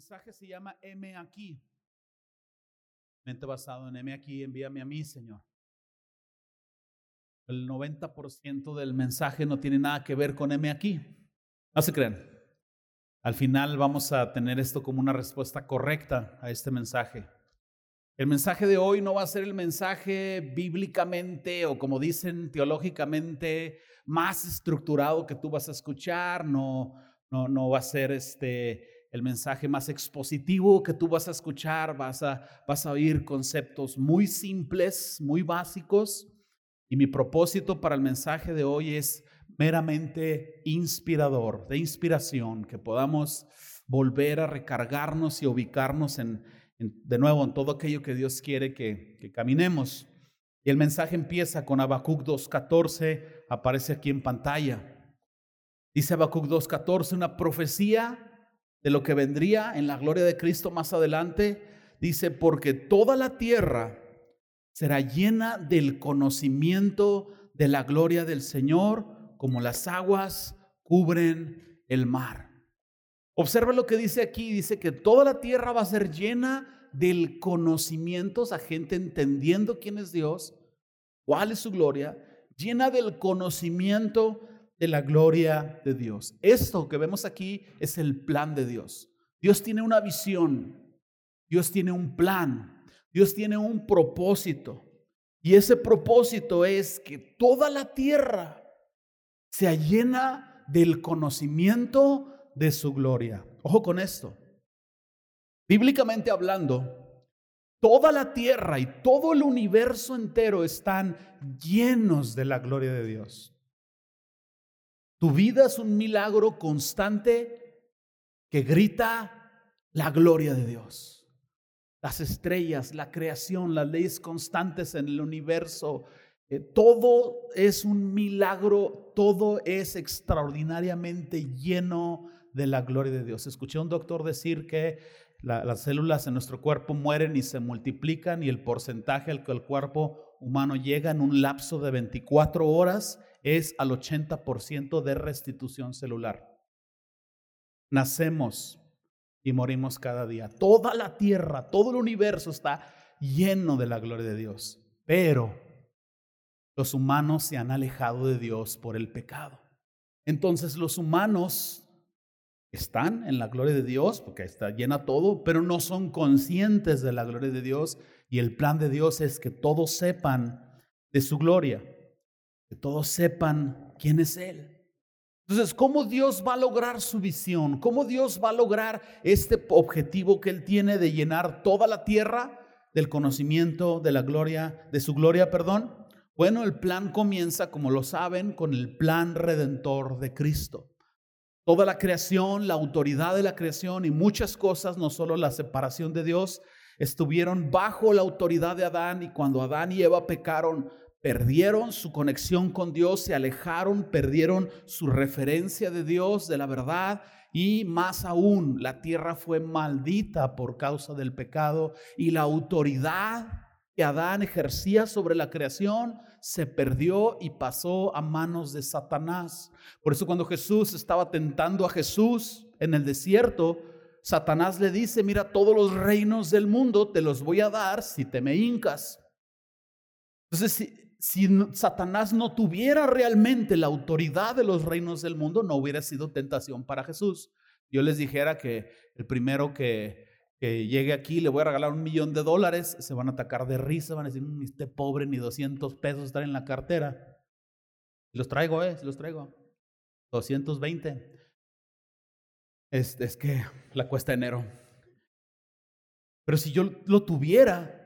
mensaje se llama M aquí. Mente basado en M aquí, envíame a mí, Señor. El 90% del mensaje no tiene nada que ver con M aquí. No se crean. Al final vamos a tener esto como una respuesta correcta a este mensaje. El mensaje de hoy no va a ser el mensaje bíblicamente o como dicen teológicamente más estructurado que tú vas a escuchar, no, no, no va a ser este el mensaje más expositivo que tú vas a escuchar, vas a, vas a oír conceptos muy simples, muy básicos. Y mi propósito para el mensaje de hoy es meramente inspirador, de inspiración, que podamos volver a recargarnos y ubicarnos en, de nuevo en todo aquello que Dios quiere que, que caminemos. Y el mensaje empieza con Habacuc 2.14, aparece aquí en pantalla. Dice Habacuc 2.14, una profecía de lo que vendría en la gloria de Cristo más adelante, dice, porque toda la tierra será llena del conocimiento de la gloria del Señor, como las aguas cubren el mar. Observa lo que dice aquí, dice que toda la tierra va a ser llena del conocimiento, o gente entendiendo quién es Dios, cuál es su gloria, llena del conocimiento de la gloria de Dios. Esto que vemos aquí es el plan de Dios. Dios tiene una visión, Dios tiene un plan, Dios tiene un propósito. Y ese propósito es que toda la tierra sea llena del conocimiento de su gloria. Ojo con esto. Bíblicamente hablando, toda la tierra y todo el universo entero están llenos de la gloria de Dios. Tu vida es un milagro constante que grita la gloria de Dios. Las estrellas, la creación, las leyes constantes en el universo, eh, todo es un milagro, todo es extraordinariamente lleno de la gloria de Dios. Escuché a un doctor decir que las células en nuestro cuerpo mueren y se multiplican y el porcentaje al que el cuerpo humano llega en un lapso de 24 horas es al 80% de restitución celular. Nacemos y morimos cada día. Toda la tierra, todo el universo está lleno de la gloria de Dios. Pero los humanos se han alejado de Dios por el pecado. Entonces los humanos están en la gloria de Dios, porque está llena todo, pero no son conscientes de la gloria de Dios. Y el plan de Dios es que todos sepan de su gloria que todos sepan quién es Él. Entonces, ¿cómo Dios va a lograr su visión? ¿Cómo Dios va a lograr este objetivo que Él tiene de llenar toda la tierra del conocimiento de la gloria, de su gloria, perdón? Bueno, el plan comienza, como lo saben, con el plan redentor de Cristo. Toda la creación, la autoridad de la creación y muchas cosas, no solo la separación de Dios, estuvieron bajo la autoridad de Adán y cuando Adán y Eva pecaron, perdieron su conexión con Dios, se alejaron, perdieron su referencia de Dios, de la verdad, y más aún, la tierra fue maldita por causa del pecado y la autoridad que Adán ejercía sobre la creación se perdió y pasó a manos de Satanás. Por eso cuando Jesús estaba tentando a Jesús en el desierto, Satanás le dice, mira, todos los reinos del mundo te los voy a dar si te me hincas. Entonces, si, Satanás no tuviera realmente la autoridad de los reinos del mundo, no hubiera sido tentación para Jesús. Yo les dijera que el primero que, llegue aquí le voy a regalar un millón de dólares, se van a atacar de risa, van a decir, mm, este pobre ni 200 pesos están en la cartera. Los traigo, eh, los traigo. 220. Es, es que la cuesta enero. Pero si yo lo tuviera,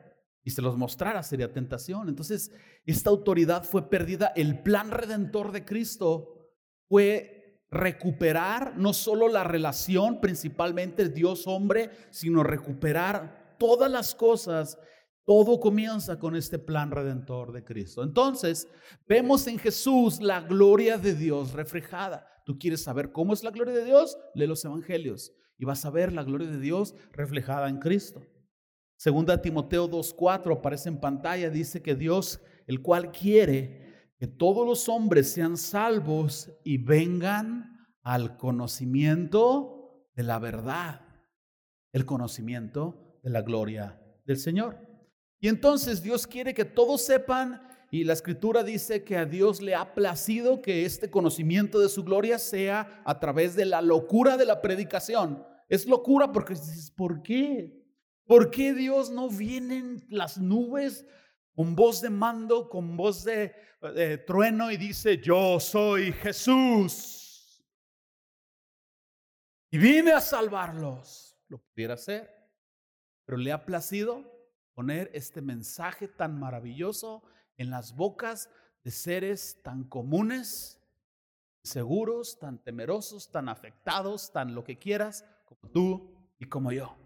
y se los mostrara sería tentación. Entonces, esta autoridad fue perdida. El plan redentor de Cristo fue recuperar no solo la relación, principalmente Dios-hombre, sino recuperar todas las cosas. Todo comienza con este plan redentor de Cristo. Entonces, vemos en Jesús la gloria de Dios reflejada. ¿Tú quieres saber cómo es la gloria de Dios? Lee los evangelios y vas a ver la gloria de Dios reflejada en Cristo. Segunda Timoteo 2.4 aparece en pantalla, dice que Dios, el cual quiere que todos los hombres sean salvos y vengan al conocimiento de la verdad. el conocimiento de la gloria del Señor. Y entonces Dios quiere que todos sepan, y la escritura dice que a Dios le ha placido que este conocimiento de su gloria sea a través de la locura de la predicación. Es locura porque dices, ¿por qué? ¿Por qué Dios no viene en las nubes con voz de mando, con voz de, trueno y dice, yo soy Jesús? Y vine a salvarlos. Lo pudiera hacer, pero le ha placido poner este mensaje tan maravilloso en las bocas de seres tan comunes, seguros, tan temerosos, tan afectados, tan lo que quieras, como tú y como yo.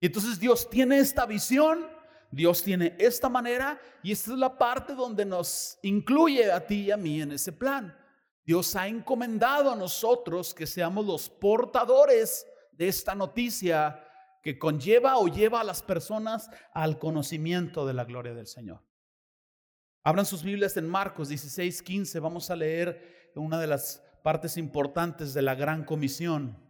Y entonces Dios tiene esta visión, Dios tiene esta manera y esta es la parte donde nos incluye a ti y a mí en ese plan. Dios ha encomendado a nosotros que seamos los portadores de esta noticia que conlleva o lleva a las personas al conocimiento de la gloria del Señor. Abran sus Biblias en Marcos 16, 15. Vamos a leer una de las partes importantes de la gran comisión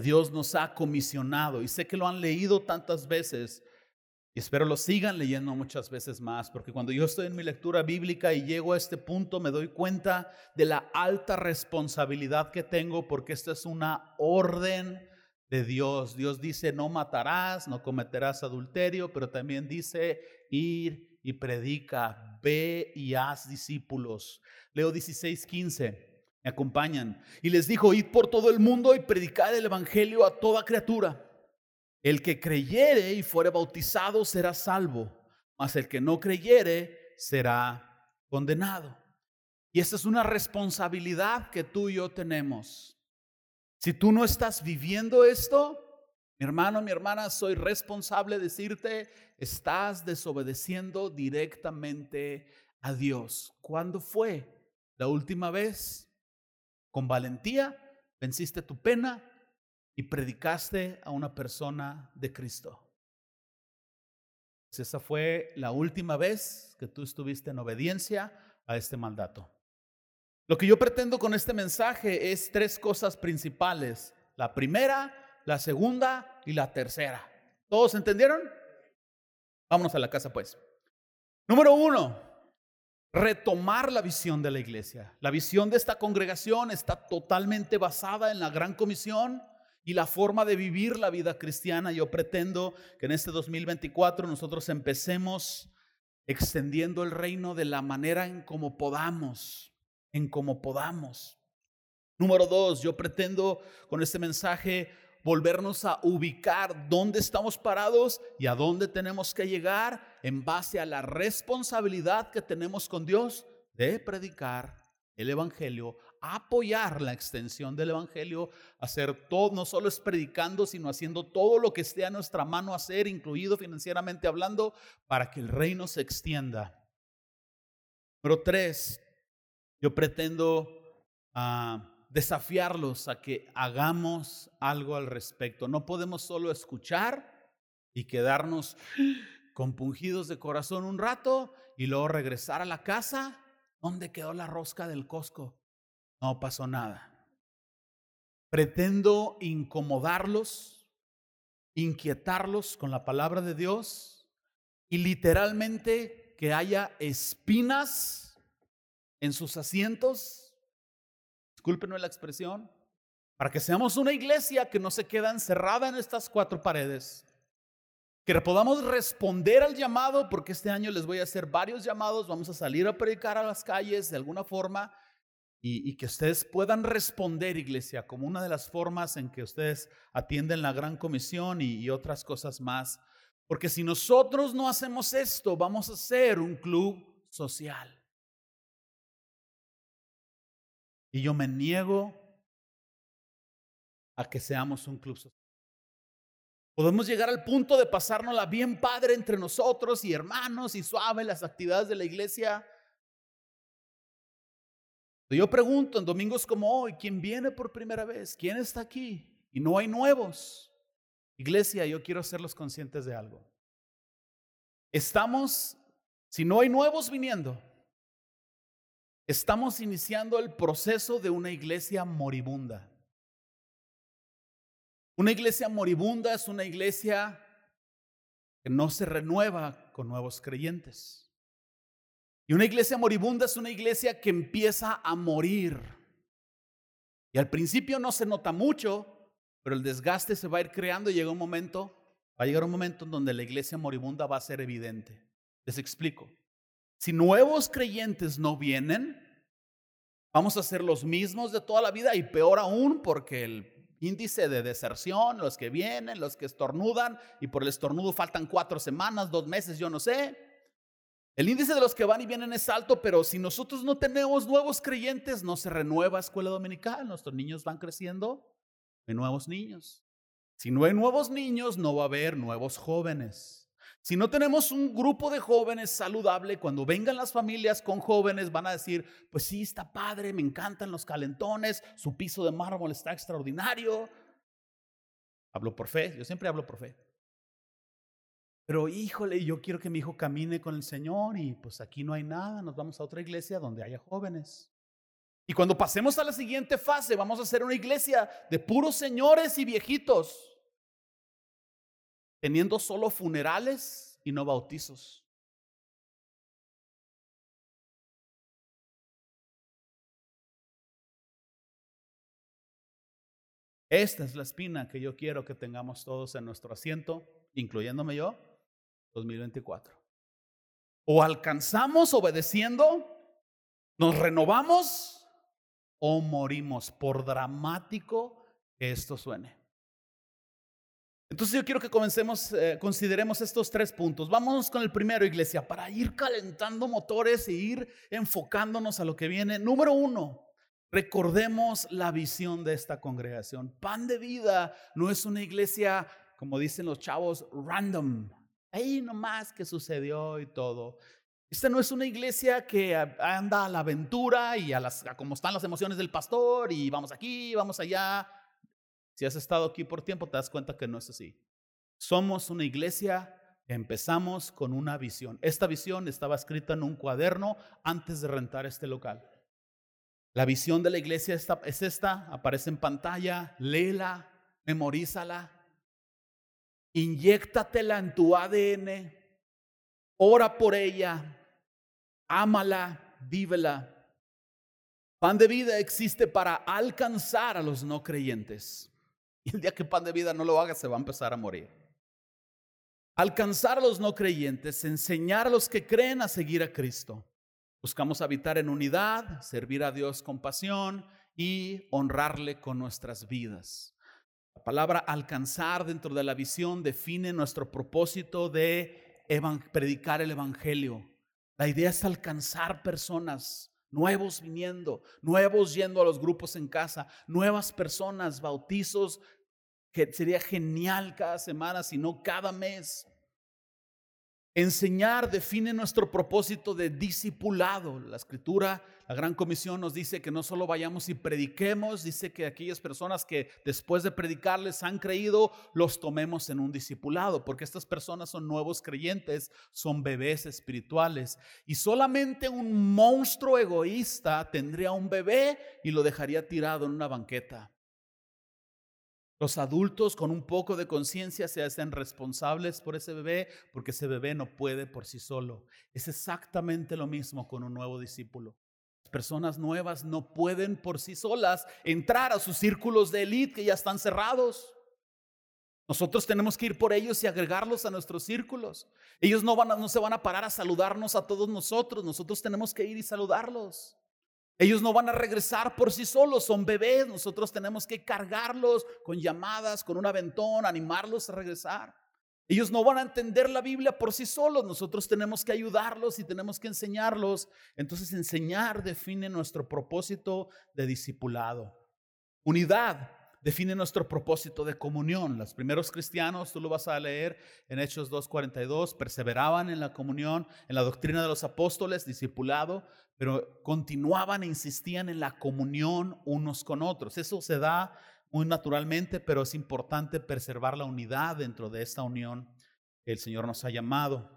Dios nos ha comisionado. Y sé que lo han leído tantas veces y espero lo sigan leyendo muchas veces más, porque cuando yo estoy en mi lectura bíblica y llego a este punto, me doy cuenta de la alta responsabilidad que tengo, porque esta es una orden de Dios. Dios dice, no matarás, no cometerás adulterio, pero también dice, ir y predica, ve y haz discípulos. Leo 16, 15, acompañan. Y les dijo, id por todo el mundo y predicad el Evangelio a toda criatura. El que creyere y fuere bautizado será salvo, mas el que no creyere será condenado. Y esta es una responsabilidad que tú y yo tenemos. Si tú no estás viviendo esto, mi hermano, mi hermana, soy responsable de decirte, estás desobedeciendo directamente a Dios. ¿Cuándo fue la última vez? Con valentía venciste tu pena y predicaste a una persona de Cristo. Esa fue la última vez que tú estuviste en obediencia a este mandato. Lo que yo pretendo con este mensaje es tres cosas principales. La primera, la segunda y la tercera. ¿Todos entendieron? Vámonos a la casa pues. Número uno, retomar la visión de la iglesia. La visión de esta congregación está totalmente basada en la gran comisión y la forma de vivir la vida cristiana. Yo pretendo que en este 2024 nosotros empecemos extendiendo el reino de la manera en como podamos en como podamos. Número dos, yo pretendo con este mensaje volvernos a ubicar dónde estamos parados y a dónde tenemos que llegar en base a la responsabilidad que tenemos con Dios de predicar el Evangelio, apoyar la extensión del Evangelio, hacer todo, no solo es predicando, sino haciendo todo lo que esté a nuestra mano hacer, incluido financieramente hablando, para que el reino se extienda. Número tres, yo pretendo ah, desafiarlos a que hagamos algo al respecto. No podemos solo escuchar y quedarnos compungidos de corazón un rato y luego regresar a la casa. ¿Dónde quedó la rosca del Costco? No pasó nada. Pretendo incomodarlos, inquietarlos con la palabra de Dios y literalmente que haya espinas en sus asientos, discúlpenme la expresión, para que seamos una iglesia que no se queda encerrada en estas cuatro paredes, que podamos responder al llamado, porque este año les voy a hacer varios llamados, vamos a salir a predicar a las calles de alguna forma y, que ustedes puedan responder, iglesia, como una de las formas en que ustedes atienden la gran comisión y, y otras cosas más. Porque si nosotros no hacemos esto, vamos a ser un club social. Y yo me niego a que seamos un club. Podemos llegar al punto de pasárnosla bien padre entre nosotros y hermanos y suave las actividades de la iglesia. Yo pregunto en domingos como hoy, ¿quién viene por primera vez? ¿Quién está aquí? Y no hay nuevos. Iglesia, yo quiero hacerlos conscientes de algo. Estamos, si no hay nuevos viniendo, Estamos iniciando el proceso de una iglesia moribunda. Una iglesia moribunda es una iglesia que no se renueva con nuevos creyentes. Y una iglesia moribunda es una iglesia que empieza a morir. Y al principio no se nota mucho, pero el desgaste se va a ir creando y llega un momento, va a llegar un momento en donde la iglesia moribunda va a ser evidente. Les explico. Si nuevos creyentes no vienen, vamos a ser los mismos de toda la vida y peor aún porque el índice de deserción, los que vienen, los que estornudan y por el estornudo faltan cuatro semanas, dos meses, yo no sé. El índice de los que van y vienen es alto, pero si nosotros no tenemos nuevos creyentes, no se renueva escuela dominical, nuestros niños van creciendo, hay nuevos niños. Si no hay nuevos niños, no va a haber nuevos jóvenes. Si no tenemos un grupo de jóvenes saludable, cuando vengan las familias con jóvenes van a decir, pues sí, está padre, me encantan los calentones, su piso de mármol está extraordinario. Hablo por fe, yo siempre hablo por fe. Pero híjole, yo quiero que mi hijo camine con el Señor y pues aquí no hay nada, nos vamos a otra iglesia donde haya jóvenes. Y cuando pasemos a la siguiente fase, vamos a hacer una iglesia de puros señores y viejitos teniendo solo funerales y no bautizos. Esta es la espina que yo quiero que tengamos todos en nuestro asiento, incluyéndome yo, 2024. O alcanzamos obedeciendo, nos renovamos o morimos, por dramático que esto suene. Entonces yo quiero que comencemos, eh, consideremos estos tres puntos. Vamos con el primero, iglesia, para ir calentando motores e ir enfocándonos a lo que viene. Número uno, recordemos la visión de esta congregación. Pan de vida no es una iglesia, como dicen los chavos, random. Ahí nomás que sucedió y todo. Esta no es una iglesia que anda a la aventura y a, las, a como están las emociones del pastor y vamos aquí, vamos allá. Si has estado aquí por tiempo, te das cuenta que no es así. Somos una iglesia empezamos con una visión. Esta visión estaba escrita en un cuaderno antes de rentar este local. La visión de la iglesia es esta, aparece en pantalla, léela, memorízala, inyéctatela en tu ADN, ora por ella, ámala, vívela. Pan de vida existe para alcanzar a los no creyentes. Y el día que pan de vida no lo haga, se va a empezar a morir. Alcanzar a los no creyentes, enseñar a los que creen a seguir a Cristo. Buscamos habitar en unidad, servir a Dios con pasión y honrarle con nuestras vidas. La palabra alcanzar dentro de la visión define nuestro propósito de predicar el Evangelio. La idea es alcanzar personas, nuevos viniendo, nuevos yendo a los grupos en casa, nuevas personas, bautizos, sería genial cada semana, sino cada mes. Enseñar define nuestro propósito de discipulado. La escritura, la gran comisión nos dice que no solo vayamos y prediquemos, dice que aquellas personas que después de predicarles han creído, los tomemos en un discipulado, porque estas personas son nuevos creyentes, son bebés espirituales. Y solamente un monstruo egoísta tendría un bebé y lo dejaría tirado en una banqueta. Los adultos con un poco de conciencia se hacen responsables por ese bebé porque ese bebé no puede por sí solo. Es exactamente lo mismo con un nuevo discípulo. Las personas nuevas no pueden por sí solas entrar a sus círculos de élite que ya están cerrados. Nosotros tenemos que ir por ellos y agregarlos a nuestros círculos. Ellos no, van no se van a parar a saludarnos a todos nosotros. Nosotros tenemos que ir y saludarlos. Ellos no van a regresar por sí solos, son bebés. Nosotros tenemos que cargarlos con llamadas, con un aventón, animarlos a regresar. Ellos no van a entender la Biblia por sí solos. Nosotros tenemos que ayudarlos y tenemos que enseñarlos. Entonces enseñar define nuestro propósito de discipulado. Unidad define nuestro propósito de comunión. Los primeros cristianos, tú lo vas a leer en Hechos 2.42, perseveraban en la comunión, en la doctrina de los apóstoles, discipulado, pero continuaban e insistían en la comunión unos con otros. Eso se da muy naturalmente, pero es importante preservar la unidad dentro de esta unión que el Señor nos ha llamado.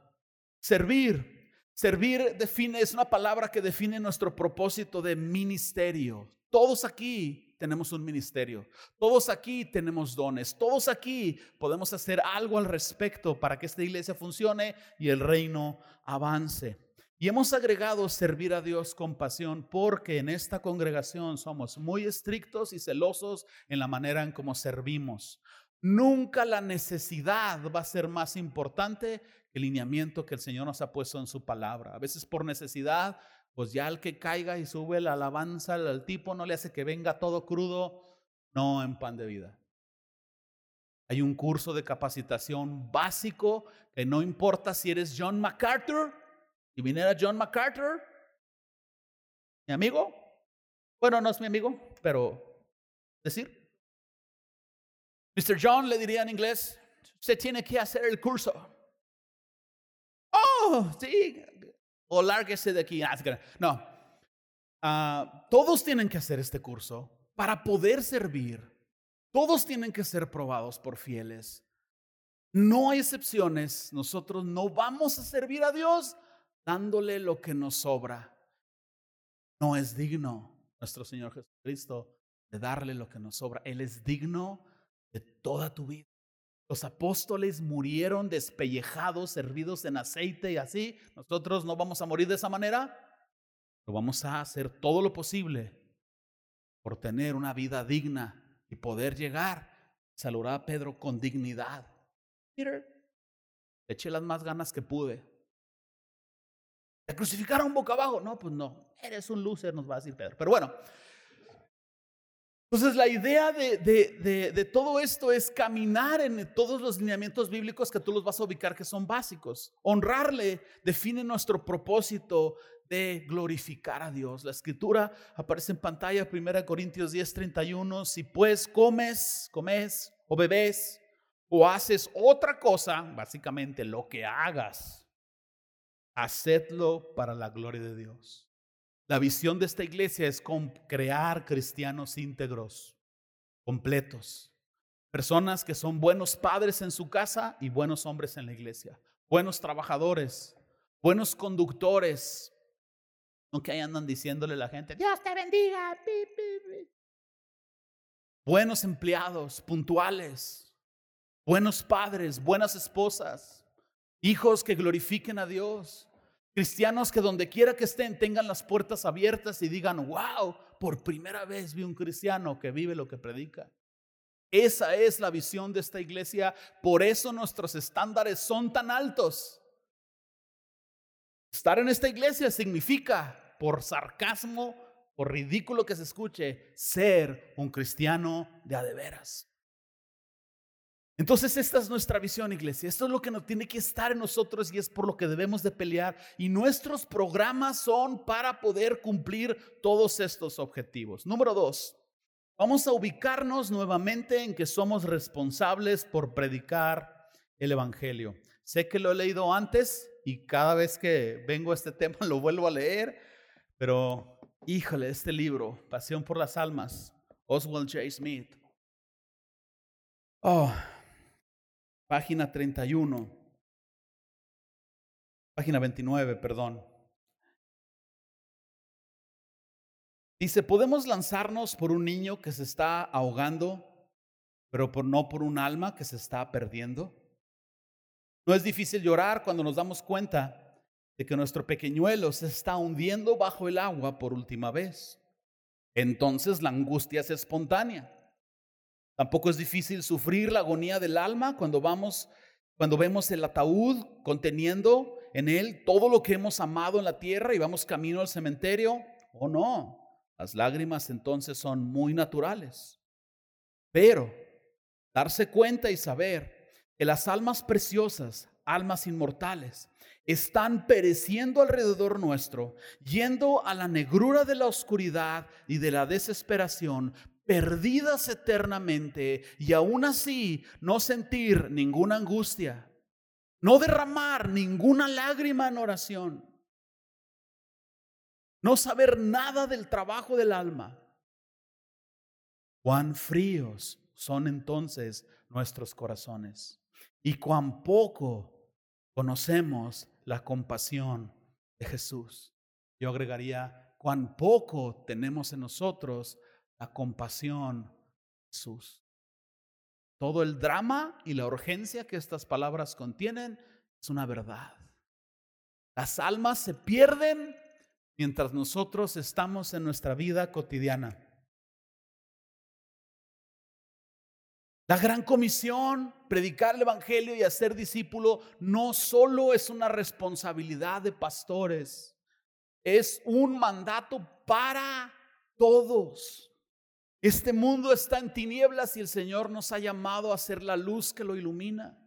Servir. Servir define, es una palabra que define nuestro propósito de ministerio. Todos aquí tenemos un ministerio, todos aquí tenemos dones, todos aquí podemos hacer algo al respecto para que esta iglesia funcione y el reino avance. Y hemos agregado servir a Dios con pasión porque en esta congregación somos muy estrictos y celosos en la manera en cómo servimos. Nunca la necesidad va a ser más importante que el lineamiento que el Señor nos ha puesto en su palabra. A veces por necesidad, pues ya el que caiga y sube la alabanza al tipo no le hace que venga todo crudo, no en pan de vida. Hay un curso de capacitación básico que no importa si eres John MacArthur y viniera John MacArthur, mi amigo, bueno, no es mi amigo, pero decir, Mr. John le diría en inglés, se tiene que hacer el curso. Oh, sí, o lárguese de aquí. Ah, no, ah, todos tienen que hacer este curso para poder servir. Todos tienen que ser probados por fieles. No hay excepciones. Nosotros no vamos a servir a Dios dándole lo que nos sobra. No es digno nuestro Señor Jesucristo de darle lo que nos sobra. Él es digno de toda tu vida. Los apóstoles murieron despellejados, servidos en aceite y así. Nosotros no vamos a morir de esa manera, pero vamos a hacer todo lo posible por tener una vida digna y poder llegar. Saludar a Pedro con dignidad. Peter, eché las más ganas que pude. ¿Te crucificaron boca abajo? No, pues no. Eres un loser, nos va a decir Pedro. Pero bueno. Entonces la idea de, de, de, todo esto es caminar en todos los lineamientos bíblicos que tú los vas a ubicar que son básicos. Honrarle define nuestro propósito de glorificar a Dios. La escritura aparece en pantalla, 1 Corintios 10, 31. Si pues comes, comes o bebes o haces otra cosa, básicamente lo que hagas hacedlo para la gloria de Dios. La visión de esta iglesia es crear cristianos íntegros, completos, personas que son buenos padres en su casa y buenos hombres en la iglesia, buenos trabajadores, buenos conductores, aunque ahí andan diciéndole a la gente, Dios te bendiga, buenos empleados, puntuales, buenos padres, buenas esposas, hijos que glorifiquen a Dios. Cristianos que donde quiera que estén tengan las puertas abiertas y digan, wow, por primera vez vi un cristiano que vive lo que predica. Esa es la visión de esta iglesia, por eso nuestros estándares son tan altos. Estar en esta iglesia significa, por sarcasmo, por ridículo que se escuche, ser un cristiano de a de veras. Entonces esta es nuestra visión, iglesia. Esto es lo que nos tiene que estar en nosotros y es por lo que debemos de pelear. Y nuestros programas son para poder cumplir todos estos objetivos. Número dos, vamos a ubicarnos nuevamente en que somos responsables por predicar el Evangelio. Sé que lo he leído antes y cada vez que vengo a este tema lo vuelvo a leer, pero híjole, este libro, Pasión por las Almas, Oswald J. Smith. Oh, página 31, página 29, perdón. Dice, podemos lanzarnos por un niño que se está ahogando, pero por, no por un alma que se está perdiendo. No es difícil llorar cuando nos damos cuenta de que nuestro pequeñuelo se está hundiendo bajo el agua por última vez. Entonces la angustia es espontánea. Tampoco es difícil sufrir la agonía del alma cuando vamos, cuando vemos el ataúd conteniendo en él todo lo que hemos amado en la tierra y vamos camino al cementerio. ¿O oh, no? Las lágrimas entonces son muy naturales. Pero darse cuenta y saber que las almas preciosas, almas inmortales, están pereciendo alrededor nuestro, yendo a la negrura de la oscuridad y de la desesperación, perdidas eternamente y aún así no sentir ninguna angustia, no derramar ninguna lágrima en oración, no saber nada del trabajo del alma. Cuán fríos son entonces nuestros corazones y cuán poco conocemos la compasión de Jesús. Yo agregaría, cuán poco tenemos en nosotros la compasión Jesús. Todo el drama y la urgencia que estas palabras contienen es una verdad. Las almas se pierden mientras nosotros estamos en nuestra vida cotidiana. La gran comisión, predicar el Evangelio y hacer discípulo, no solo es una responsabilidad de pastores, es un mandato para todos. Este mundo está en tinieblas y el Señor nos ha llamado a ser la luz que lo ilumina.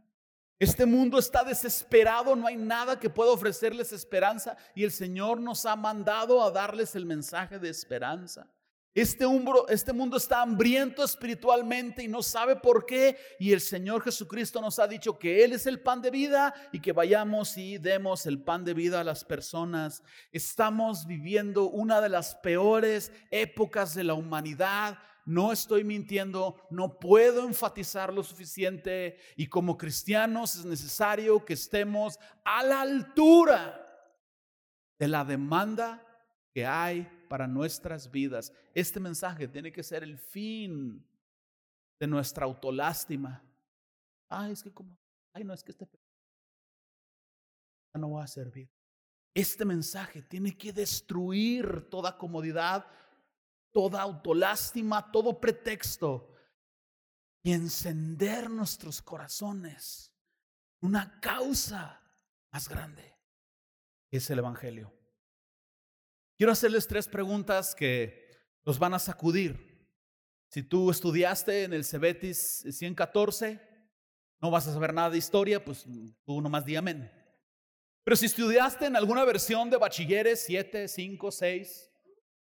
Este mundo está desesperado, no hay nada que pueda ofrecerles esperanza y el Señor nos ha mandado a darles el mensaje de esperanza. Este, este mundo está hambriento espiritualmente y no sabe por qué. Y el Señor Jesucristo nos ha dicho que Él es el pan de vida y que vayamos y demos el pan de vida a las personas. Estamos viviendo una de las peores épocas de la humanidad. No estoy mintiendo, no puedo enfatizar lo suficiente. Y como cristianos es necesario que estemos a la altura de la demanda que hay para nuestras vidas. Este mensaje tiene que ser el fin de nuestra autolástima. Ay, es que como, ay, no es que este no va a servir. Este mensaje tiene que destruir toda comodidad, toda autolástima, todo pretexto y encender nuestros corazones una causa más grande, es el Evangelio. Quiero hacerles tres preguntas que los van a sacudir. Si tú estudiaste en el Cebetis 114, no vas a saber nada de historia, pues tú nomás di amén. Pero si estudiaste en alguna versión de bachilleres 7, 5, 6,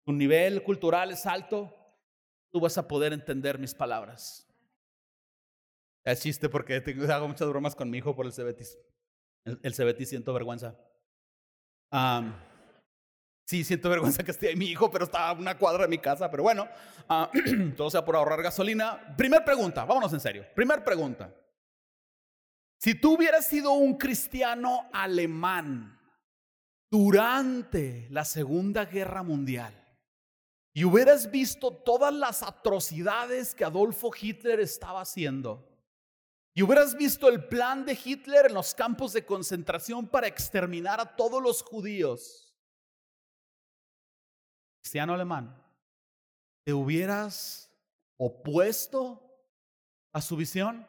tu nivel cultural es alto, tú vas a poder entender mis palabras. Es chiste porque hago muchas bromas con mi hijo por el Cebetis. El, el Cebetis siento vergüenza. Sí, siento vergüenza que esté ahí mi hijo, pero está a una cuadra de mi casa. Pero bueno, ah, todo sea por ahorrar gasolina. Primer pregunta, vámonos en serio. Primer pregunta. Si tú hubieras sido un cristiano alemán durante la Segunda Guerra Mundial y hubieras visto todas las atrocidades que Adolfo Hitler estaba haciendo, y hubieras visto el plan de Hitler en los campos de concentración para exterminar a todos los judíos, cristiano alemán, ¿te hubieras opuesto a su visión?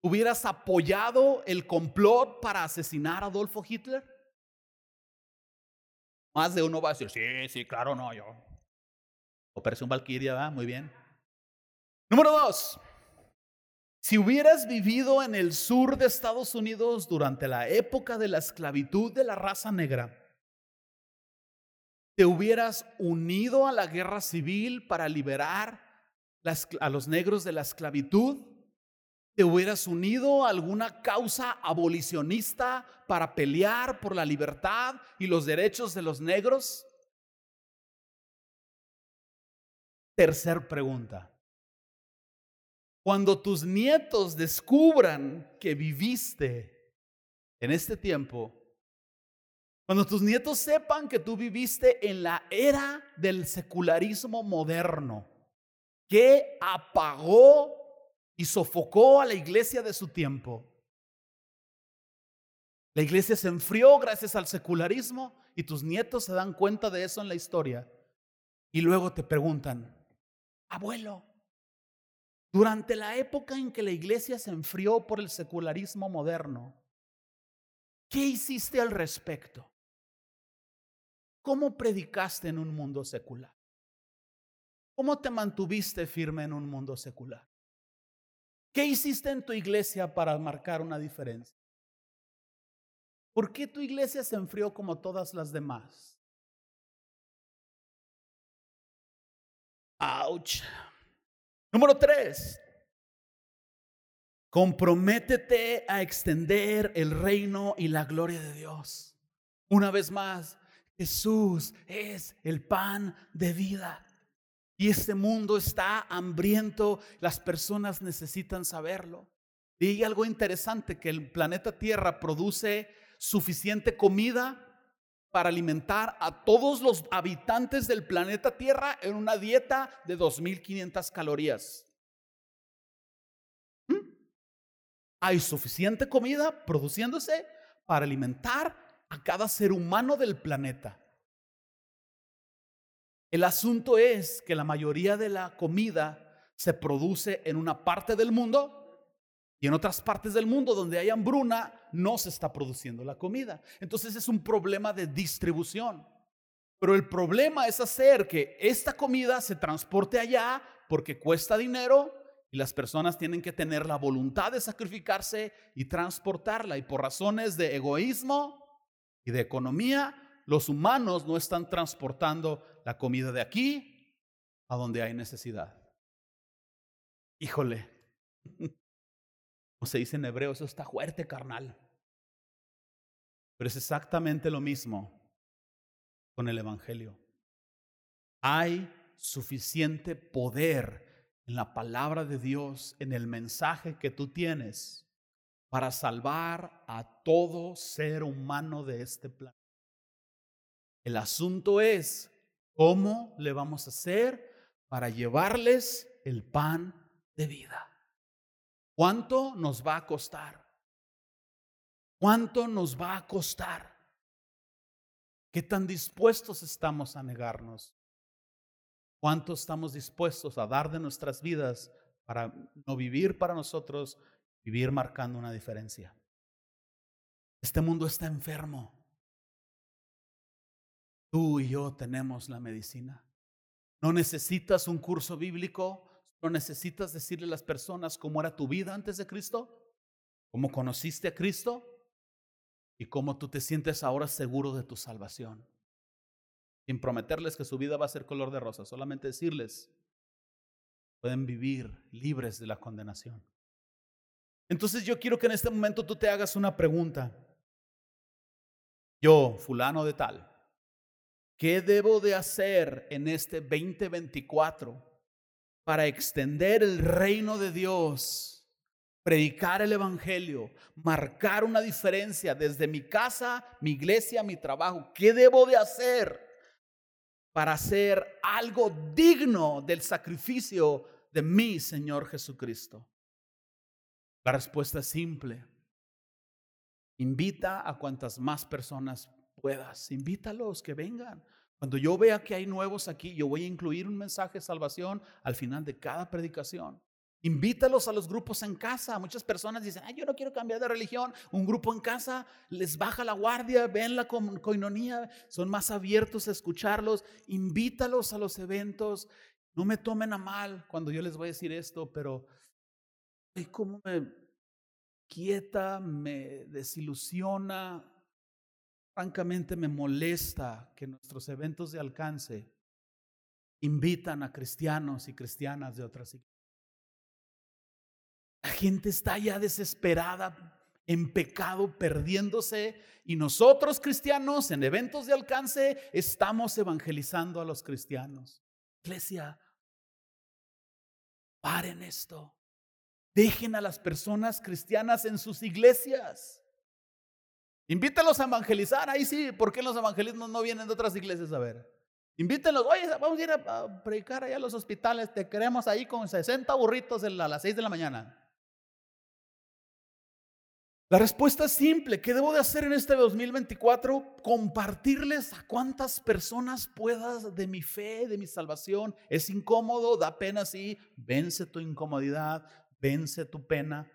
¿Hubieras apoyado el complot para asesinar a Adolfo Hitler? Más de uno va a decir, sí, sí, claro, no, yo. Operación Valkyria, ¿verdad? Muy bien. Número dos, si hubieras vivido en el sur de Estados Unidos durante la época de la esclavitud de la raza negra, te hubieras unido a la guerra civil para liberar a los negros de la esclavitud, te hubieras unido a alguna causa abolicionista para pelear por la libertad y los derechos de los negros. Tercer pregunta. Cuando tus nietos descubran que viviste en este tiempo cuando tus nietos sepan que tú viviste en la era del secularismo moderno, que apagó y sofocó a la iglesia de su tiempo. La iglesia se enfrió gracias al secularismo y tus nietos se dan cuenta de eso en la historia. Y luego te preguntan, abuelo, durante la época en que la iglesia se enfrió por el secularismo moderno, ¿qué hiciste al respecto? ¿Cómo predicaste en un mundo secular? ¿Cómo te mantuviste firme en un mundo secular? ¿Qué hiciste en tu iglesia para marcar una diferencia? ¿Por qué tu iglesia se enfrió como todas las demás? Ouch. Número tres. Comprométete a extender el reino y la gloria de Dios. Una vez más, Jesús es el pan de vida. Y este mundo está hambriento, las personas necesitan saberlo. Y algo interesante, que el planeta Tierra produce suficiente comida para alimentar a todos los habitantes del planeta Tierra en una dieta de 2.500 calorías. ¿Mm? Hay suficiente comida produciéndose para alimentar a cada ser humano del planeta. El asunto es que la mayoría de la comida se produce en una parte del mundo y en otras partes del mundo donde hay hambruna, no se está produciendo la comida. Entonces es un problema de distribución. Pero el problema es hacer que esta comida se transporte allá porque cuesta dinero y las personas tienen que tener la voluntad de sacrificarse y transportarla. Y por razones de egoísmo y de economía, los humanos no están transportando la comida de aquí a donde hay necesidad. Híjole, Como se dice en hebreo, eso está fuerte, carnal. Pero es exactamente lo mismo con el Evangelio. Hay suficiente poder en la palabra de Dios, en el mensaje que tú tienes, para salvar a todo ser humano de este planeta. El asunto es cómo le vamos a hacer para llevarles el pan de vida. ¿Cuánto nos va a costar? ¿Cuánto nos va a costar? ¿Qué tan dispuestos estamos a negarnos? ¿Cuánto estamos dispuestos a dar de nuestras vidas para no vivir para nosotros, vivir marcando una diferencia? Este mundo está enfermo. Tú y yo tenemos la medicina. No necesitas un curso bíblico, ¿No necesitas decirle a las personas cómo era tu vida antes de Cristo? ¿Cómo conociste a Cristo? ¿Y cómo tú te sientes ahora seguro de tu salvación? Sin prometerles que su vida va a ser color de rosa, solamente decirles, pueden vivir libres de la condenación. Entonces yo quiero que en este momento tú te hagas una pregunta. Yo, fulano de tal, ¿qué debo de hacer en este 2024 para extender el reino de Dios, predicar el Evangelio, marcar una diferencia desde mi casa, mi iglesia, mi trabajo. ¿Qué debo de hacer para hacer algo digno del sacrificio de mi Señor Jesucristo? La respuesta es simple. Invita a cuantas más personas puedas. Invítalos que vengan. Cuando yo vea que hay nuevos aquí, yo voy a incluir un mensaje de salvación al final de cada predicación. Invítalos a los grupos en casa. Muchas personas dicen, yo no quiero cambiar de religión. Un grupo en casa les baja la guardia, ven la coinonía, son más abiertos a escucharlos. Invítalos a los eventos. No me tomen a mal cuando yo les voy a decir esto, pero cómo me quieta, me desilusiona Francamente me molesta que nuestros eventos de alcance invitan a cristianos y cristianas de otras iglesias. La gente está ya desesperada, en pecado, perdiéndose, y nosotros cristianos en eventos de alcance estamos evangelizando a los cristianos. Iglesia, paren esto. Dejen a las personas cristianas en sus iglesias. Invítelos a evangelizar, ahí sí, ¿por qué los evangelismos no vienen de otras iglesias? A ver, invítenlos, oye, vamos a ir a, predicar allá a los hospitales, te queremos ahí con 60 burritos a las 6 de la mañana. La respuesta es simple, ¿qué debo de hacer en este 2024? Compartirles a cuántas personas puedas de mi fe, de mi salvación. Es incómodo, da pena, sí, vence tu incomodidad, vence tu pena,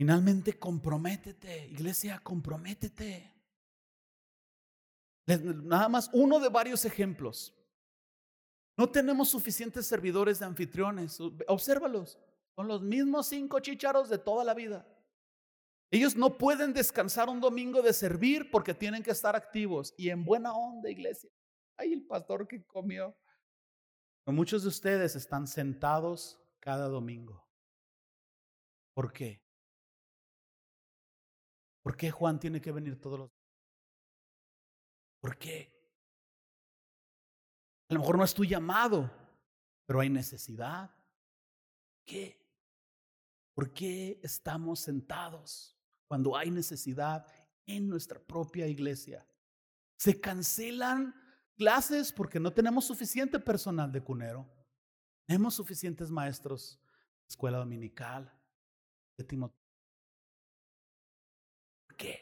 Finalmente, comprométete, iglesia, comprométete. Nada más uno de varios ejemplos. No tenemos suficientes servidores de anfitriones. Obsérvalos. Son los mismos cinco chicharos de toda la vida. Ellos no pueden descansar un domingo de servir porque tienen que estar activos y en buena onda, iglesia. Ay, el pastor que comió. muchos de ustedes están sentados cada domingo. ¿Por qué? ¿Por qué Juan tiene que venir todos los ¿Por qué? A lo mejor no es tu llamado, pero hay necesidad. ¿Qué? ¿Por qué estamos sentados cuando hay necesidad en nuestra propia iglesia. Se cancelan clases porque no tenemos suficiente personal de cunero. Tenemos suficientes maestros de escuela dominical, de Timoteo. ¿Por qué?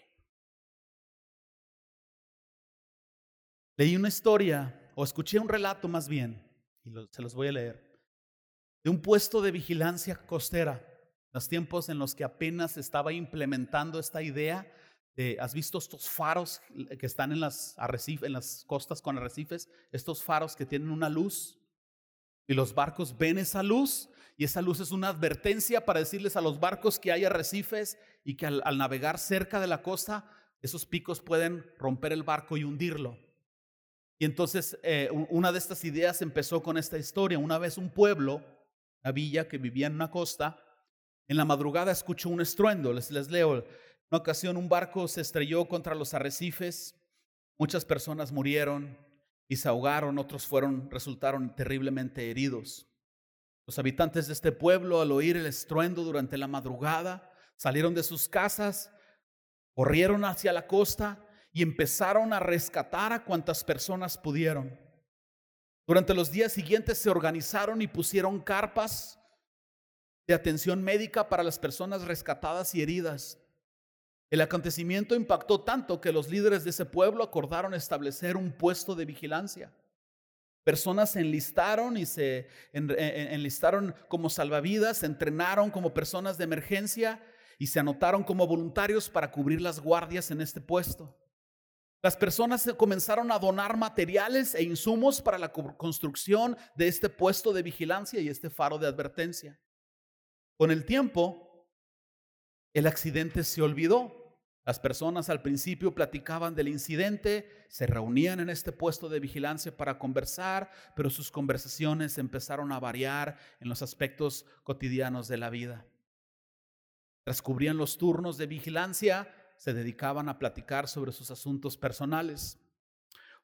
Leí una historia, o escuché un relato más bien, y se los voy a leer, de un puesto de vigilancia costera, los tiempos en los que apenas estaba implementando esta idea ¿has visto estos faros que están en las, en las costas con arrecifes? Estos faros que tienen una luz y los barcos ven esa luz y esa luz es una advertencia para decirles a los barcos que hay arrecifes y que al, navegar cerca de la costa, esos picos pueden romper el barco y hundirlo. Y entonces eh, una de estas ideas empezó con esta historia. Una vez un pueblo, una villa que vivía en una costa, en la madrugada escuchó un estruendo. Les, les leo una ocasión un barco se estrelló contra los arrecifes, muchas personas murieron y se ahogaron, otros fueron resultaron terriblemente heridos. Los habitantes de este pueblo al oír el estruendo durante la madrugada salieron de sus casas, corrieron hacia la costa y empezaron a rescatar a cuantas personas pudieron. Durante los días siguientes se organizaron y pusieron carpas de atención médica para las personas rescatadas y heridas. El acontecimiento impactó tanto que los líderes de ese pueblo acordaron establecer un puesto de vigilancia. Personas se enlistaron y se enlistaron como salvavidas, se entrenaron como personas de emergencia y se anotaron como voluntarios para cubrir las guardias en este puesto. Las personas comenzaron a donar materiales e insumos para la construcción de este puesto de vigilancia y este faro de advertencia. Con el tiempo, el accidente se olvidó. Las personas al principio platicaban del incidente, se reunían en este puesto de vigilancia para conversar, pero sus conversaciones empezaron a variar en los aspectos cotidianos de la vida. Transcubrían los turnos de vigilancia, se dedicaban a platicar sobre sus asuntos personales.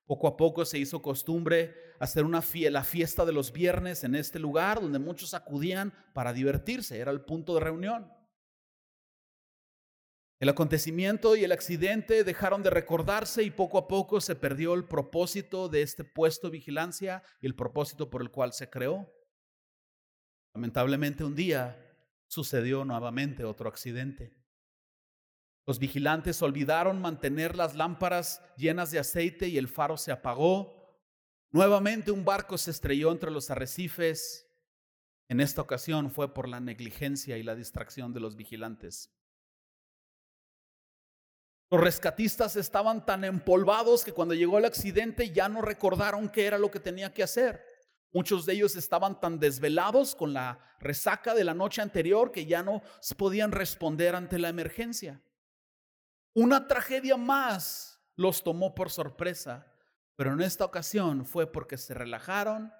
Poco a poco se hizo costumbre hacer una la fiesta de los viernes en este lugar donde muchos acudían para divertirse, era el punto de reunión. El acontecimiento y el accidente dejaron de recordarse y poco a poco se perdió el propósito de este puesto de vigilancia y el propósito por el cual se creó. Lamentablemente un día sucedió nuevamente otro accidente. Los vigilantes olvidaron mantener las lámparas llenas de aceite y el faro se apagó. Nuevamente un barco se estrelló entre los arrecifes. En esta ocasión fue por la negligencia y la distracción de los vigilantes. Los rescatistas estaban tan empolvados que cuando llegó el accidente ya no recordaron qué era lo que tenía que hacer. Muchos de ellos estaban tan desvelados con la resaca de la noche anterior que ya no podían responder ante la emergencia. Una tragedia más los tomó por sorpresa, pero en esta ocasión fue porque se relajaron,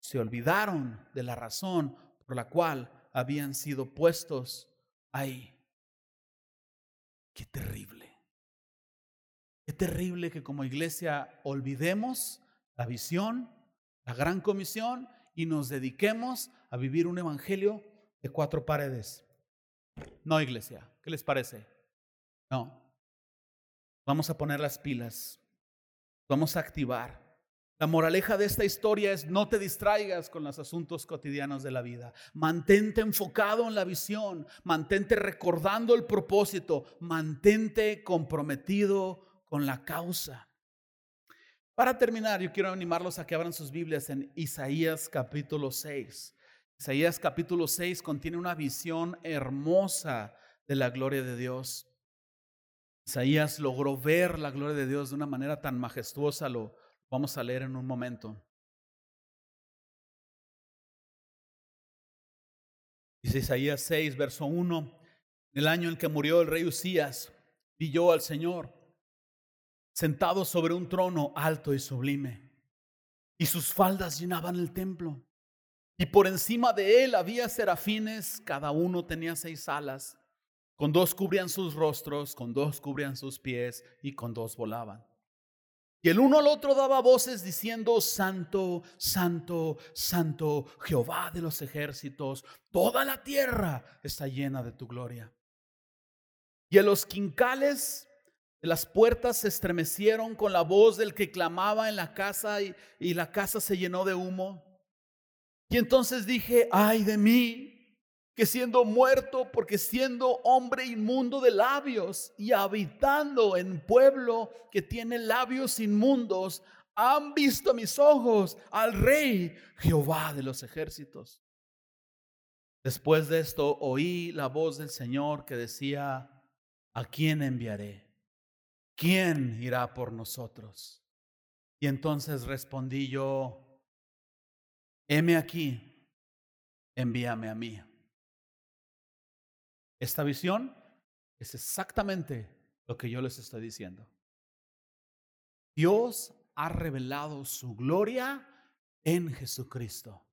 se olvidaron de la razón por la cual habían sido puestos ahí. Qué terrible. Qué terrible que como iglesia olvidemos la visión, la gran comisión y nos dediquemos a vivir un evangelio de cuatro paredes. No, iglesia, ¿qué les parece? No. Vamos a poner las pilas. Vamos a activar. La moraleja de esta historia es no te distraigas con los asuntos cotidianos de la vida. Mantente enfocado en la visión, mantente recordando el propósito, mantente comprometido con la causa. Para terminar, yo quiero animarlos a que abran sus Biblias en Isaías capítulo 6. Isaías capítulo 6 contiene una visión hermosa de la gloria de Dios. Isaías logró ver la gloria de Dios de una manera tan majestuosa, lo vamos a leer en un momento. Dice Isaías 6, verso 1, en el año en que murió el rey Usías, vi yo al Señor sentado sobre un trono alto y sublime, y sus faldas llenaban el templo. Y por encima de él había serafines, cada uno tenía seis alas, con dos cubrían sus rostros, con dos cubrían sus pies, y con dos volaban. Y el uno al otro daba voces diciendo, Santo, Santo, Santo, Jehová de los ejércitos, toda la tierra está llena de tu gloria. Y a los quincales Las puertas se estremecieron con la voz del que clamaba en la casa y, la casa se llenó de humo. Y entonces dije, ay de mí, que siendo muerto, porque siendo hombre inmundo de labios y habitando en pueblo que tiene labios inmundos, han visto mis ojos al rey Jehová de los ejércitos. Después de esto oí la voz del Señor que decía, ¿a quién enviaré? ¿Quién irá por nosotros? Y entonces respondí yo, heme aquí, envíame a mí. Esta visión es exactamente lo que yo les estoy diciendo. Dios ha revelado su gloria en Jesucristo.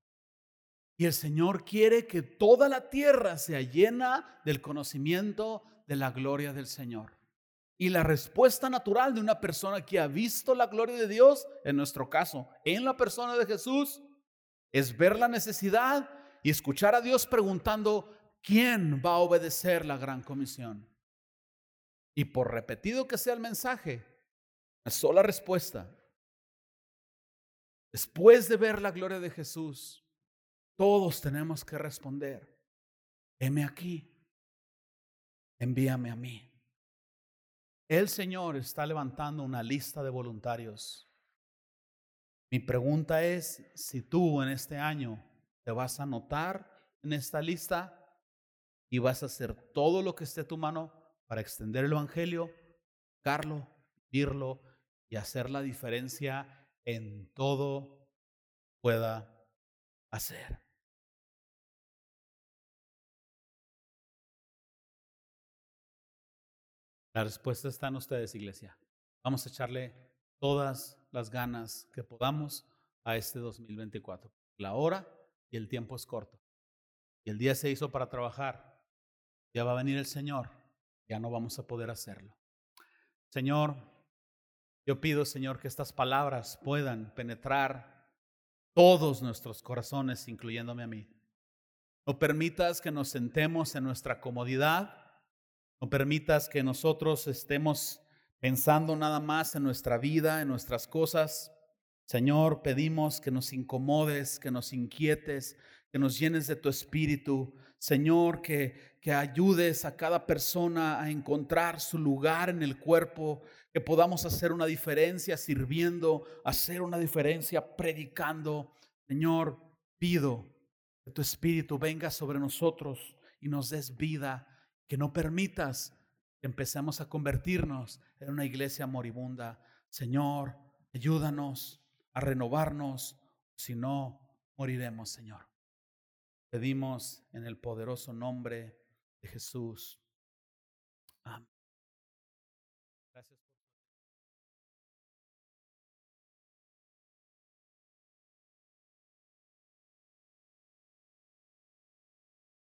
Y el Señor quiere que toda la tierra sea llena del conocimiento de la gloria del Señor. Y la respuesta natural de una persona que ha visto la gloria de Dios, en nuestro caso, en la persona de Jesús, es ver la necesidad y escuchar a Dios preguntando, ¿quién va a obedecer la gran comisión? Y por repetido que sea el mensaje, una sola respuesta. Después de ver la gloria de Jesús, todos tenemos que responder, heme aquí, envíame a mí. El Señor está levantando una lista de voluntarios mi pregunta es si tú en este año te vas a anotar en esta lista y vas a hacer todo lo que esté a tu mano para extender el Evangelio, carlo, vivirlo y hacer la diferencia en todo pueda hacer. La respuesta está en ustedes, iglesia. Vamos a echarle todas las ganas que podamos a este 2024. La hora y el tiempo es corto. Y el día se hizo para trabajar. Ya va a venir el Señor. Ya no vamos a poder hacerlo. Señor, yo pido, Señor, que estas palabras puedan penetrar todos nuestros corazones, incluyéndome a mí. No permitas que nos sentemos en nuestra comodidad. No permitas que nosotros estemos pensando nada más en nuestra vida, en nuestras cosas. Señor, pedimos que nos incomodes, que nos inquietes, que nos llenes de tu espíritu. Señor, que, que ayudes a cada persona a encontrar su lugar en el cuerpo, que podamos hacer una diferencia sirviendo, hacer una diferencia predicando. Señor, pido que tu espíritu venga sobre nosotros y nos des vida, que no permitas empecemos a convertirnos en una iglesia moribunda. Señor, ayúdanos a renovarnos, si no, moriremos, Señor. Pedimos en el poderoso nombre de Jesús. Amén.